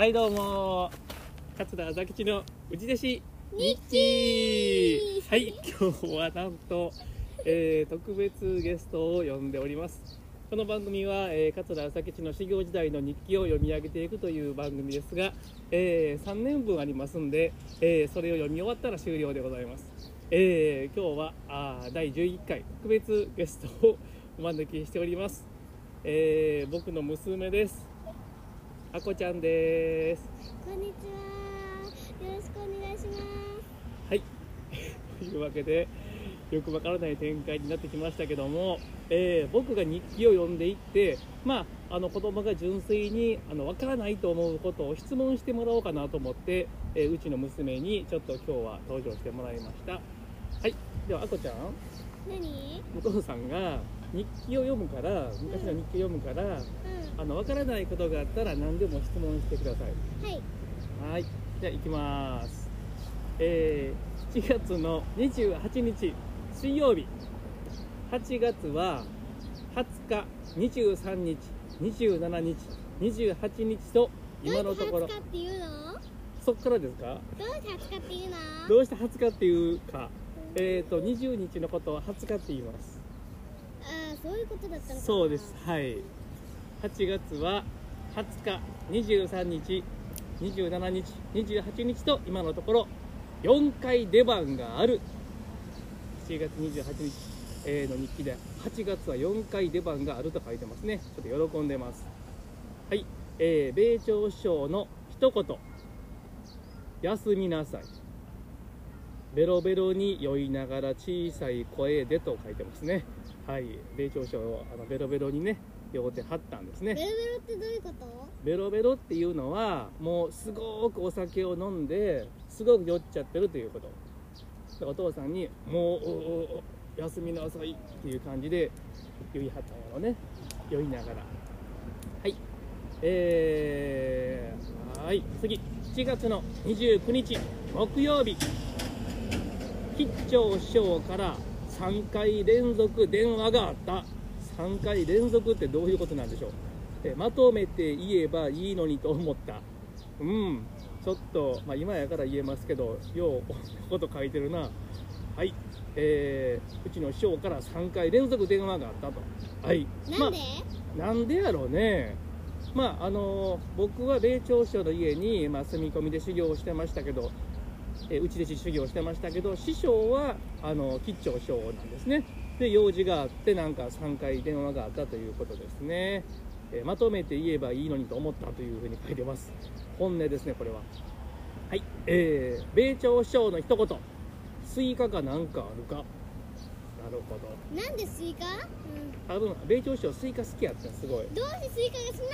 はいどうも。桂朝吉の内弟子ニッチー。はい今日はなんと、えー特別ゲストを呼んでおります。この番組は、えー桂朝吉の修行時代の日記を読み上げていくという番組ですが、え3年分ありますんで、えーそれを読み終わったら終了でございます、えー今日はあー第11回特別ゲストをお招きしております、えー僕の娘ですあこちゃんですこんにちは。よろしくお願いします。はい。というわけで、よくわからない展開になってきましたけども、えー僕が日記を読んでいって、まあ、あの子供が純粋にあのわからないと思うことを質問してもらおうかなと思って、えーうちの娘にちょっと今日は登場してもらいました。はい。では、あこちゃん、何？お父さんが日記を読むから、昔の日記を読むから、うあのわからないことがあったら何でも質問してください。ん。はい。はい、じゃあ行きます。えー、7月の28日水曜日。8月は20日、23日、27日、28日と今のところどうして20日っていうの？そっからですか？どうして20日っていうの？どうして20日っていうか、えっ、と20日のことは20日って言います。そういうことだったのか。そうです。。はい。8月は20日、23日、27日、28日と今のところ4回出番がある。7月28日、えーの日記で8月は4回出番があると書いてますね。ちょっと喜んでます。はい。えー、米朝師匠の一言。休みなさい。ベロベロに酔いながら小さい声でと書いてますね。はい、米朝賞をあのベロベロにね、酔ってはったんですね。ベロベロってどういうこと？ベロベロっていうのは、もうすごくお酒を飲んで、すごく酔っちゃってるということ。お父さんに、もうおおお休みなさいっていう感じで酔いはったんやろね。酔いながら。はい。えー、はい、次。7月の29日、木曜日。吉兆師匠から3回連続電話があった。3回連続ってどういうことなんでしょう。えまとめて言えばいいのにと思った。うん。ちょっと、まあ、今やから言えますけどようこと書いてるな。はい。えー、うちの師匠から3回連続電話があったと。はい。なんで？まあなんでやろうね。まああの僕は米朝師匠の家に、まあ、住み込みで修行をしてましたけどえー、内弟子修行してましたけど師匠はあの吉兆師匠なんですね。で用事があってなんか3回電話があったということですね、えーまとめて言えばいいのにと思ったというふうに書いてます。本音ですねこれは。はい。えー、米朝師匠の一言。スイカかなんかあるか。なるほど。なんでスイカ？うん。多分米朝師匠スイカ好きやったんすごい。どうしてスイカが好きな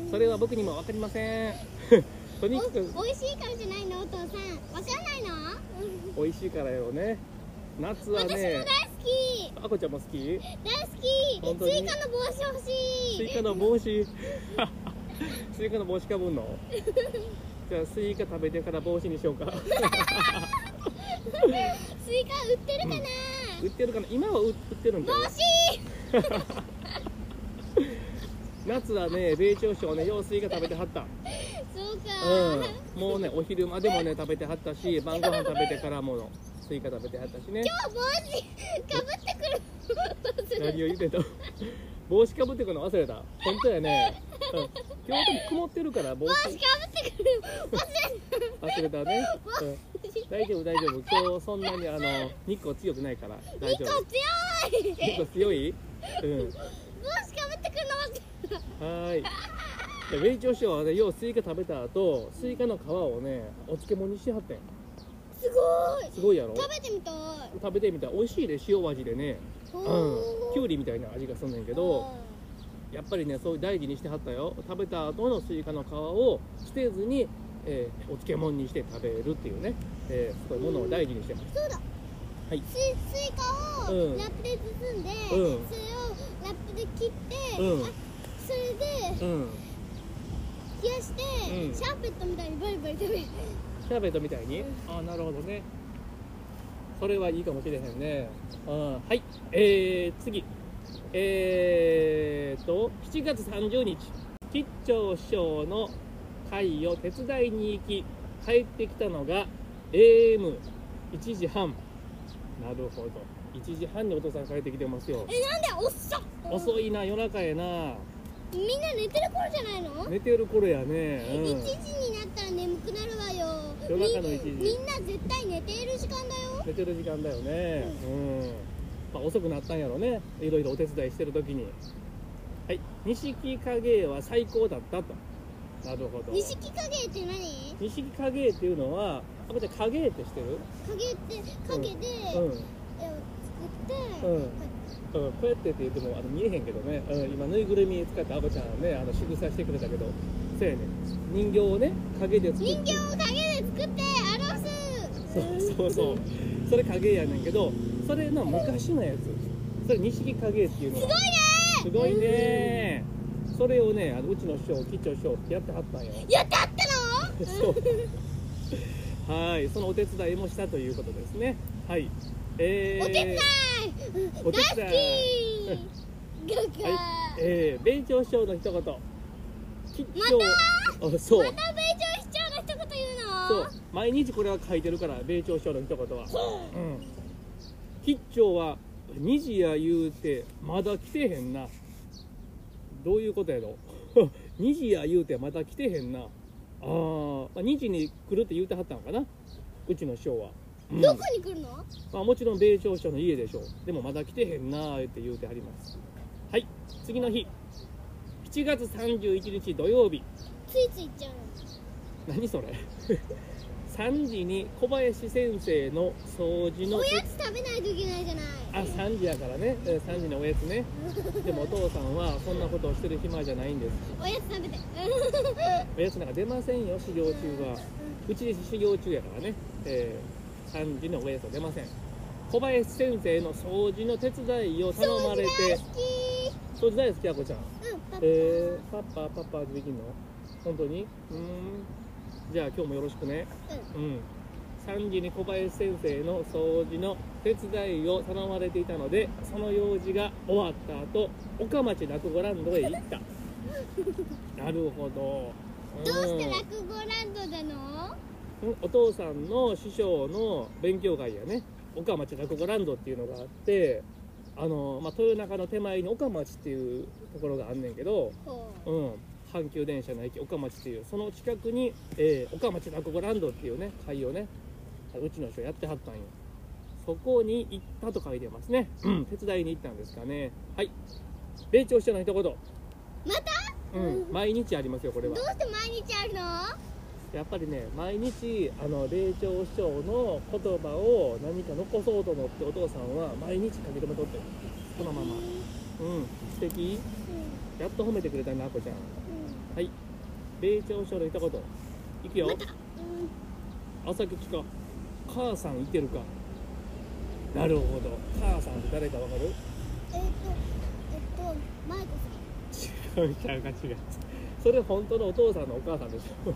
の？うん。それは僕にも分かりませんとにかく。お美味しいからじゃないの？お父さん。わかんないの？うん美味しいからやろうね。夏は私も大ね好き。あこちゃんも好き？大好本当に？きスイカの帽子欲しい。スイカの帽子？スイカの帽子かぶんの？じゃあスイカ食べてから帽子にしようか。スイカ売ってるかな、売ってるかな？今は売売ってるんじゃ帽子。夏はね米朝師匠ねようスイカ食べてはった。そうん。もうねお昼間でもね食べてはったし晩ご飯食べてからもスイカ食べてはったしね。今日帽子かぶってくる。何を言ってた帽子かぶってくるの忘れた。本当やね、うん、今日でも曇ってるから帽子。かぶってくる。忘れ忘れた。ね、うん、大丈夫大丈夫。今日そんなにあの日光強くないから大2個丈夫強い。日光強い？うん。帽子かぶってくるの忘れた。はーい。でウェイチョ師匠はね、ようスイカ食べた後、スイカの皮をね、お漬物にしはってん。すごいすごいやろ？食べてみたい食べてみたら美味しいで、塩味でね。ほうん。きゅうりみたいな味がすんねんけど、やっぱりね、そういう大事にしてはったよ。食べた後のスイカの皮を捨てずに、えーお漬物にして食べるっていうね、えーそういうものを大事にしてます。そうだはい。ススイカをうんラップで包んで、うんそれをラップで切って、うんあそれでうん。冷やして、うん。シャーペットみたいにバリバリ食べる。シャーベットみたいに、うん。ああなるほどね。それはいいかもしれへんね、うん、はい。えー、次。えーと7月30日。吉兆師匠の会を手伝いに行き帰ってきたのが AM1 時半。なるほど。1時半にお父さん帰ってきてますよ。えなんで遅っ。遅いな夜中やなみんな寝てる頃じゃないの、寝てる頃やね、うん、1時になったら眠くなるわよ。夜中の1時。みみんな絶対寝ている時間だよ。寝てる時間だよね。うん、まあ、遅くなったんやろね。いろいろお手伝いしてる時に。はい。錦影は最高だったと。なるほど。錦影って何？錦影っていうのはあこちゃん影って知ってる？影って影で絵うん。を作って、うんうん、こうやってって言ってもあの見えへんけどね、うん、今ぬいぐるみ使ってアボちゃんねあの仕草してくれたけど。そうやね人形をね影で作って。人形を影で作ってアロスそうそうそう。それ影やねんけどそれの昔のやつ。それ錦影っていうのすごいね。すごいね。それをねあのうちの師匠吉祥師匠やってはったんよ。やってあったの？そう。はい。そのお手伝いもしたということですね。はい。えー、お手伝いお手大伝い好きガガ。はい、えー、米朝師匠の一言。吉ま祥あそう。また米朝市長の一言言うの？そう。毎日これは書いてるから米朝師匠の一言は。う。ん。吉祥は2時や言うてまだ来てへんなどういうことやろ？2時や言うてまだ来てへんな。あー、まあ2時に来るって言うてはったのかな？うちの師匠は、うん。どこに来るの？まあ、もちろん米朝師匠の家でしょう。でもまだ来てへんなーって言うてはります。はい。次の日。7月31日土曜日。ついつい行っちゃうの？何それ？3時に小林先生の掃除のおやつ食べないといけないじゃない。あ3時やからね。うん3時のおやつね。でもお父さんはそんなことをしてる暇じゃないんです。おやつ食べて。おやつなんか出ませんよ修行中は。うちで修行中やからね、えー3時のおやつは出ません。小林先生の掃除の手伝いを頼まれて。掃除大好き。やこちゃん。うんパパ、えー、パッパパッパできんの？本当に？うーん。じゃあ今日もよろしくね。うん。3時に小林先生の掃除の手伝いを頼まれていたのでその用事が終わった後岡町落語ランドへ行った。なるほど。うん、どうして落語ランドなの？うんお父さんの師匠の勉強会やね。岡町落語ランドっていうのがあってあの、まあ、豊中の手前に岡町っていうところがあんねんけどほう。ん、阪急電車の駅岡町っていうその近くに、えー岡町落語ランドっていうね会をねうちの人やってはったんよ。そこに行ったと書いてますね、うん、手伝いに行ったんですかね。はい。米朝師匠の一言、うまた？うん、毎日ありますよこれは。どうして毎日あるの？やっぱりね毎日あの米朝師匠の言葉を何か残そうと思ってお父さんは毎日書き留めとってる。このまま。うん。素敵。うやっと褒めてくれたなあこちゃん。はい。米朝師匠の一言。いくよ。ま朝聞きか母さんいてるか。なるほど。母さんって誰かわかる？えっ、とえっ、とマイコさん。違う違う違う。それ本当のお父さんのお母さんでしょ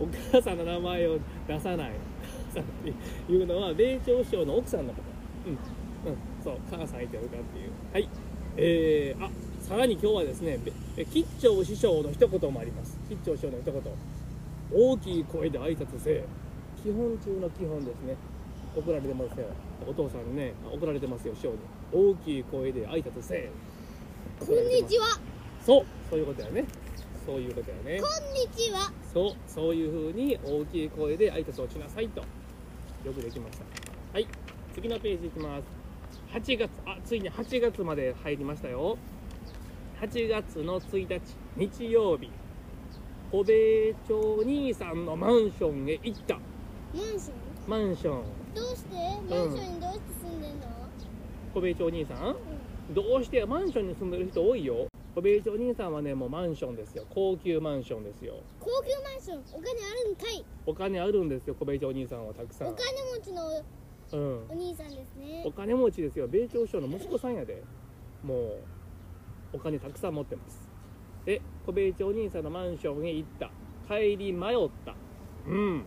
お母さんの名前を出さない母さんっていうのは米朝師匠の奥さんのこと。うん、うん、そう母さんいてるかっていう。はい。えー、あさらに今日はですね吉兆師匠の一言もあります。吉兆師匠の一言大きい声で挨拶せえ基本中の基本ですね怒られてますよ。お父さんにねあ怒られてますよ師匠に。大きい声で挨拶せえ。こんにちは。そうそういうことやねそういうことやね。こんにちは。そうそういう風に大きい声で挨拶をしなさいと。よくできました。はい。次のページいきます。8月あついに8月まで入りましたよ。8月の1日日曜日。小米町兄さんのマンションへ行った。マンション？マンション。どうして？マンションにどうして住んでんの、小米町兄さん？うん。どうしてマンションに住んでる人多いよ小米町兄さんはねもうマンションですよ。高級マンションですよ。高級マンションお金あるんかい。お金あるんですよ小米町兄さんはたくさん。お金持ちのうん。お兄さんですね。お金持ちですよ。米朝首相の息子さんやで。もうお金たくさん持ってます。で小米町兄さんのマンションへ行った。帰り迷った。うん。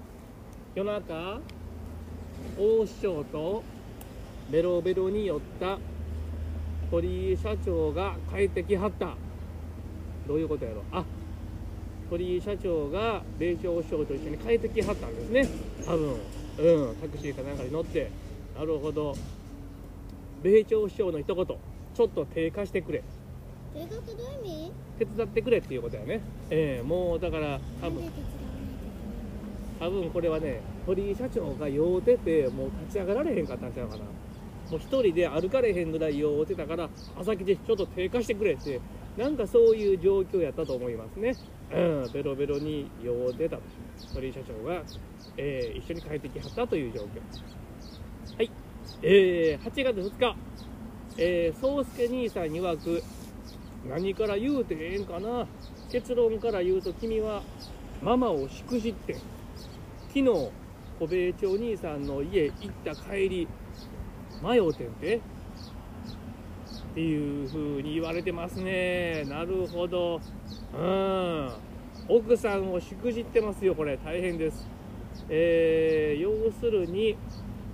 夜中大師匠とベロベロに酔った鳥居社長が帰ってきはった。どういうことやろ？あ鳥居社長が米朝首相と一緒に帰ってきはったんですね。多分。うん。タクシーかなんかに乗って。なるほど。米朝首相の一言。ちょっと手貸してくれ。定額どういう意味？手伝ってくれっていうことやね。ええもうだから多分。多分これはね鳥居社長が酔うててもう立ち上がられへんかったんちゃうかなもう一人で歩かれへんぐらい酔うてたから朝来でちょっと低下してくれってなんかそういう状況やったと思いますね。うんベロベロに酔うてた。と鳥居社長が、えー一緒に帰ってきはったという状況。はい。えー8月2日。えー、宗介兄さん曰く何から言うてええんかな？結論から言うと君はママをしくじって昨日小米町兄さんの家行った帰り迷うてんて。っていう風に言われてますね。なるほど。うん。奥さんをしくじってますよこれ。大変です。えー要するに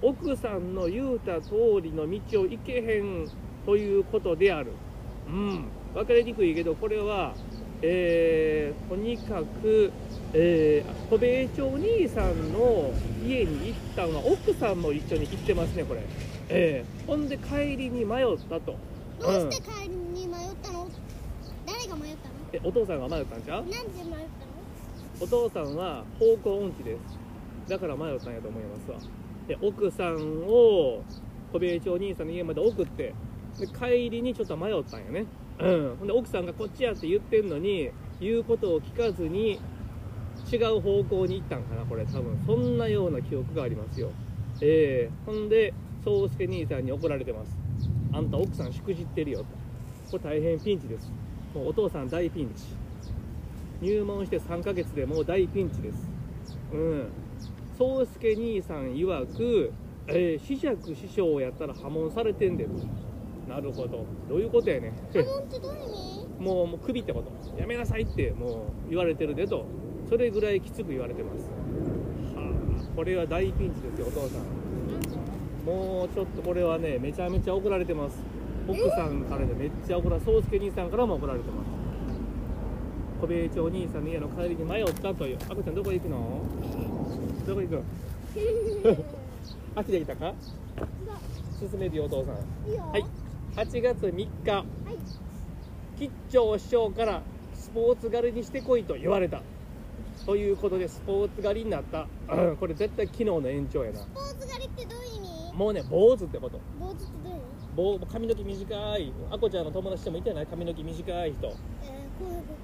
奥さんの言うた通りの道を行けへんということである。うん。分かりにくいけどこれはえーとにかく、えー、小米町兄さんの家に行ったのは奥さんも一緒に行ってますねこれ、えーほんで帰りに迷ったと。どうして帰りに迷ったの？誰が迷ったの？えお父さんが迷ったんちゃう？なんで迷ったの？お父さんは方向音痴です。だから迷ったんやと思いますわ。で奥さんを小米町兄さんの家まで送ってで帰りにちょっと迷ったんやねうん。ほんで奥さんがこっちやって言ってんのに言うことを聞かずに違う方向に行ったんかなこれ。多分。そんなような記憶がありますよ。えー、ほんで宗介兄さんに怒られてます。あんた奥さんしくじってるよと。これ大変ピンチです。もうお父さん大ピンチ。入門して3ヶ月でもう大ピンチです。うん。宗介兄さん曰く、えー、子爵師匠やったら破門されてんでと。なるほど。どういうことやねもうもうクビってこと。やめなさいってもう言われてるでと。それぐらいきつく言われてます。はあこれは大ピンチですよお父さん。もうちょっとこれはねめちゃめちゃ怒られてます。奥さんからでめっちゃ怒られ宗介兄さんからも怒られてます。小米町兄さんの家の帰りに迷ったという。あこちゃんどこ行くの？どこ行く？のあっちで来たか？進めるよお父さん。はい8月3日はい。吉兆師匠からスポーツ狩りにしてこいと言われた。ということでスポーツ狩りになった。う んこれ絶対昨日の延長やな。スポーツ狩りってどういう意味？もうね坊主ってこと。坊主ってどういう意味？坊髪の毛短い。あこちゃんの友達でもいたよね髪の毛短い人。え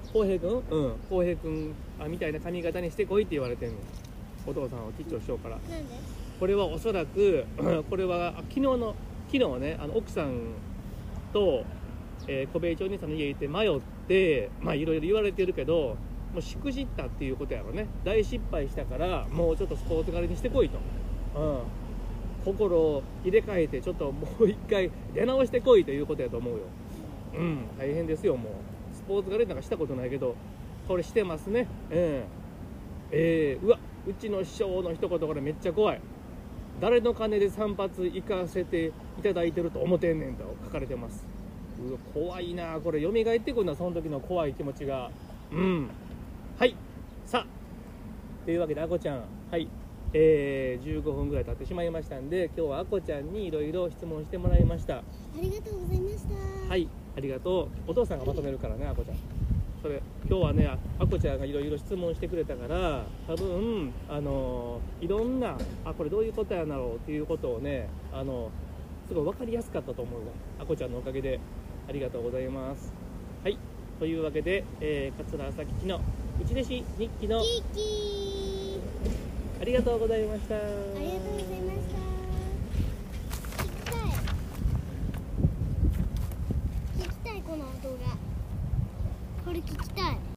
ー、浩平君。うん。浩平君あみたいな髪型にしてこいって言われてんの。お父さんは吉兆師匠から。なんで？これはおそらく これはあ昨日の昨日ねあの奥さんと、えー小米町兄さんの家行って迷ってまあいろいろ言われてるけどもうしくじったっていうことやろね。大失敗したからもうちょっとスポーツ狩りにしてこいと、うん、心を入れ替えてちょっともう一回出直してこいということやと思うよ。うん。大変ですよもう。スポーツ狩りなんかしたことないけどこれしてますね。うん。えー、うわうちの師匠の一言これめっちゃ怖い。誰の金で散髪行かせていただいてると思ってんねんと書かれてます。うわ怖いな。これ蘇ってくるなその時の怖い気持ちが。うん。はい。さあ。というわけであこちゃん。はい。えー、15分ぐらい経ってしまいましたんで今日はあこちゃんにいろいろ質問してもらいました。ありがとうございました。はい。ありがとう。お父さんがまとめるからねあこちゃんそれ今日はねあこちゃんがいろいろ質問してくれたから多分あのいろんなあこれどういうことやなろうっていうことをねあのすごい分かりやすかったと思うわ。あこちゃんのおかげでありがとうございます。はい。というわけで、えー、桂朝吉の「内弟子日記の」ありがとうございました。ありがとうございました。聞きたいこの動画。これ聞きたい。